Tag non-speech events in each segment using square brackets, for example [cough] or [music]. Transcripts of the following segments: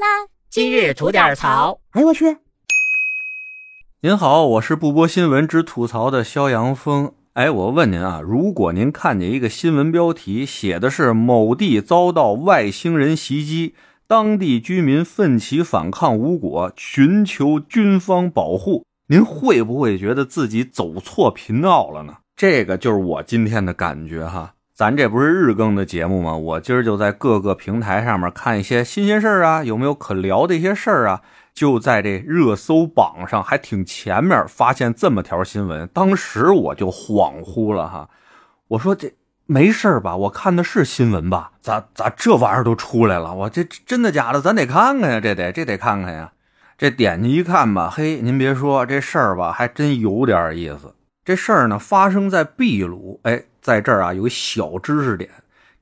啦！今日吐点槽。哎呦我去！您好，我是不播新闻只吐槽的肖阳峰。哎，我问您啊，如果您看见一个新闻标题写的是某地遭到外星人袭击，当地居民奋起反抗无果，寻求军方保护，您会不会觉得自己走错频道了呢？这个就是我今天的感觉哈。咱这不是日更的节目吗？我今儿就在各个平台上面看一些新鲜事儿啊，有没有可聊的一些事儿啊？就在这热搜榜上还挺前面，发现这么条新闻，当时我就恍惚了哈。我说这没事吧？我看的是新闻吧？咋咋这玩意儿都出来了？我这真的假的？咱得看看呀，这得这得看看呀。这点进一看吧，嘿，您别说这事儿吧，还真有点意思。这事儿呢，发生在秘鲁。哎，在这儿啊，有个小知识点，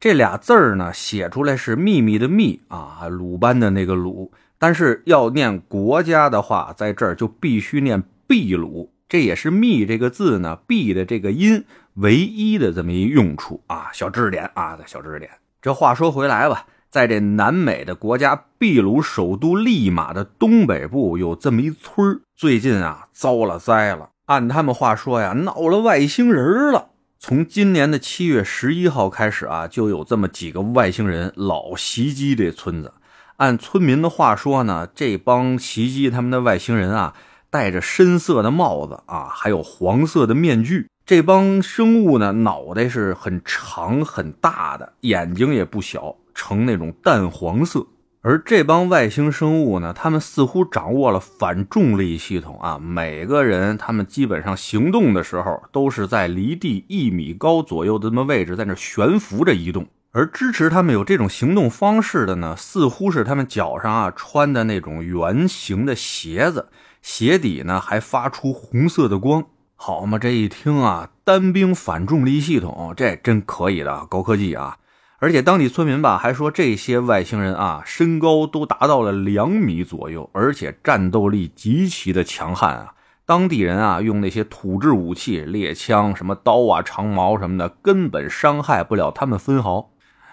这俩字儿呢，写出来是秘密的秘啊，鲁班的那个鲁。但是要念国家的话，在这儿就必须念秘鲁。这也是秘这个字呢，秘的这个音唯一的这么一用处啊。小知识点啊，小知识点。这话说回来吧，在这南美的国家秘鲁首都利马的东北部，有这么一村最近啊，遭了灾了。按他们话说呀，闹了外星人了。从今年的七月十一号开始啊，就有这么几个外星人老袭击这村子。按村民的话说呢，这帮袭击他们的外星人啊，戴着深色的帽子啊，还有黄色的面具。这帮生物呢，脑袋是很长很大的，眼睛也不小，呈那种淡黄色。而这帮外星生物呢，他们似乎掌握了反重力系统啊！每个人他们基本上行动的时候，都是在离地一米高左右的这么位置，在那悬浮着移动。而支持他们有这种行动方式的呢，似乎是他们脚上啊穿的那种圆形的鞋子，鞋底呢还发出红色的光。好嘛，这一听啊，单兵反重力系统，这真可以的，高科技啊！而且当地村民吧还说，这些外星人啊，身高都达到了两米左右，而且战斗力极其的强悍啊！当地人啊，用那些土制武器、猎枪、什么刀啊、长矛什么的，根本伤害不了他们分毫。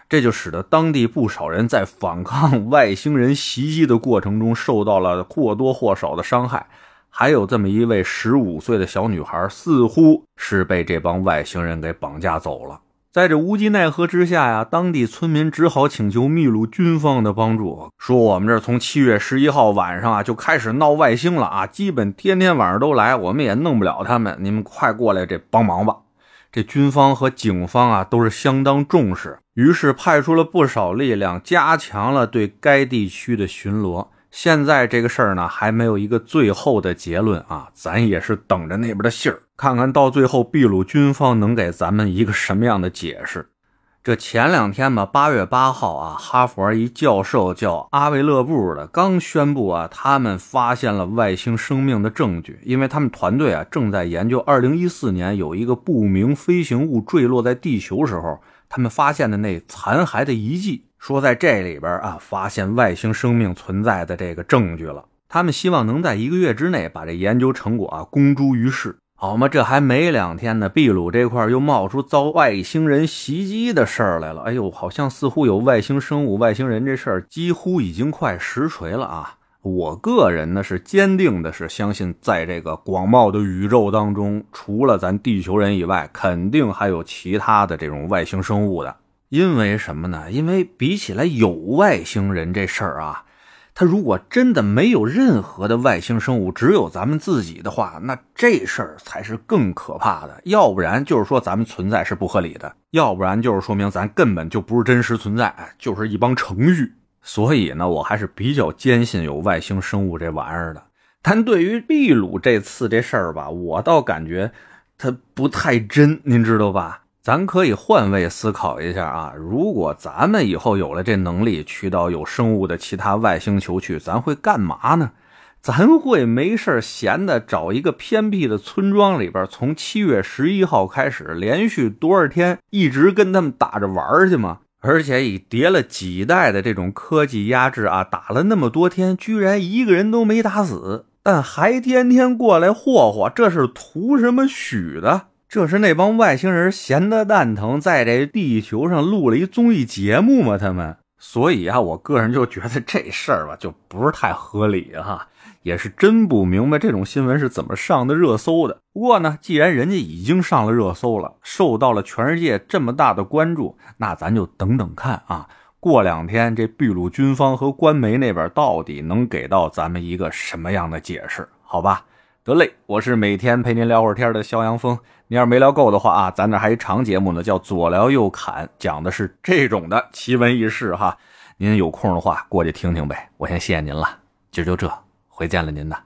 这就使得当地不少人在反抗 [laughs] 外星人袭击的过程中，受到了或多或少的伤害。还有这么一位十五岁的小女孩，似乎是被这帮外星人给绑架走了。在这无计奈何之下呀，当地村民只好请求秘鲁军方的帮助，说我们这从七月十一号晚上啊就开始闹外星了啊，基本天天晚上都来，我们也弄不了他们，你们快过来这帮忙吧。这军方和警方啊都是相当重视，于是派出了不少力量，加强了对该地区的巡逻。现在这个事儿呢，还没有一个最后的结论啊，咱也是等着那边的信儿，看看到最后秘鲁军方能给咱们一个什么样的解释。这前两天吧，八月八号啊，哈佛一教授叫阿维勒布的刚宣布啊，他们发现了外星生命的证据，因为他们团队啊正在研究二零一四年有一个不明飞行物坠落在地球时候，他们发现的那残骸的遗迹。说在这里边啊，发现外星生命存在的这个证据了。他们希望能在一个月之内把这研究成果啊公诸于世，好吗？这还没两天呢，秘鲁这块又冒出遭外星人袭击的事儿来了。哎呦，好像似乎有外星生物、外星人这事儿几乎已经快实锤了啊！我个人呢是坚定的是相信，在这个广袤的宇宙当中，除了咱地球人以外，肯定还有其他的这种外星生物的。因为什么呢？因为比起来有外星人这事儿啊，他如果真的没有任何的外星生物，只有咱们自己的话，那这事儿才是更可怕的。要不然就是说咱们存在是不合理的，要不然就是说明咱根本就不是真实存在，就是一帮程序。所以呢，我还是比较坚信有外星生物这玩意儿的。但对于秘鲁这次这事儿吧，我倒感觉它不太真，您知道吧？咱可以换位思考一下啊，如果咱们以后有了这能力，去到有生物的其他外星球去，咱会干嘛呢？咱会没事闲的找一个偏僻的村庄里边，从七月十一号开始，连续多少天一直跟他们打着玩去吗？而且以叠了几代的这种科技压制啊，打了那么多天，居然一个人都没打死，但还天天过来霍霍，这是图什么许的？这是那帮外星人闲得蛋疼，在这地球上录了一综艺节目吗？他们，所以啊，我个人就觉得这事儿吧，就不是太合理哈，也是真不明白这种新闻是怎么上的热搜的。不过呢，既然人家已经上了热搜了，受到了全世界这么大的关注，那咱就等等看啊。过两天这秘鲁军方和官媒那边到底能给到咱们一个什么样的解释？好吧，得嘞，我是每天陪您聊会儿天的肖阳峰。您要是没聊够的话啊，咱这还一长节目呢，叫左聊右侃，讲的是这种的奇闻异事哈。您有空的话过去听听呗。我先谢谢您了，今儿就这，回见了您呢。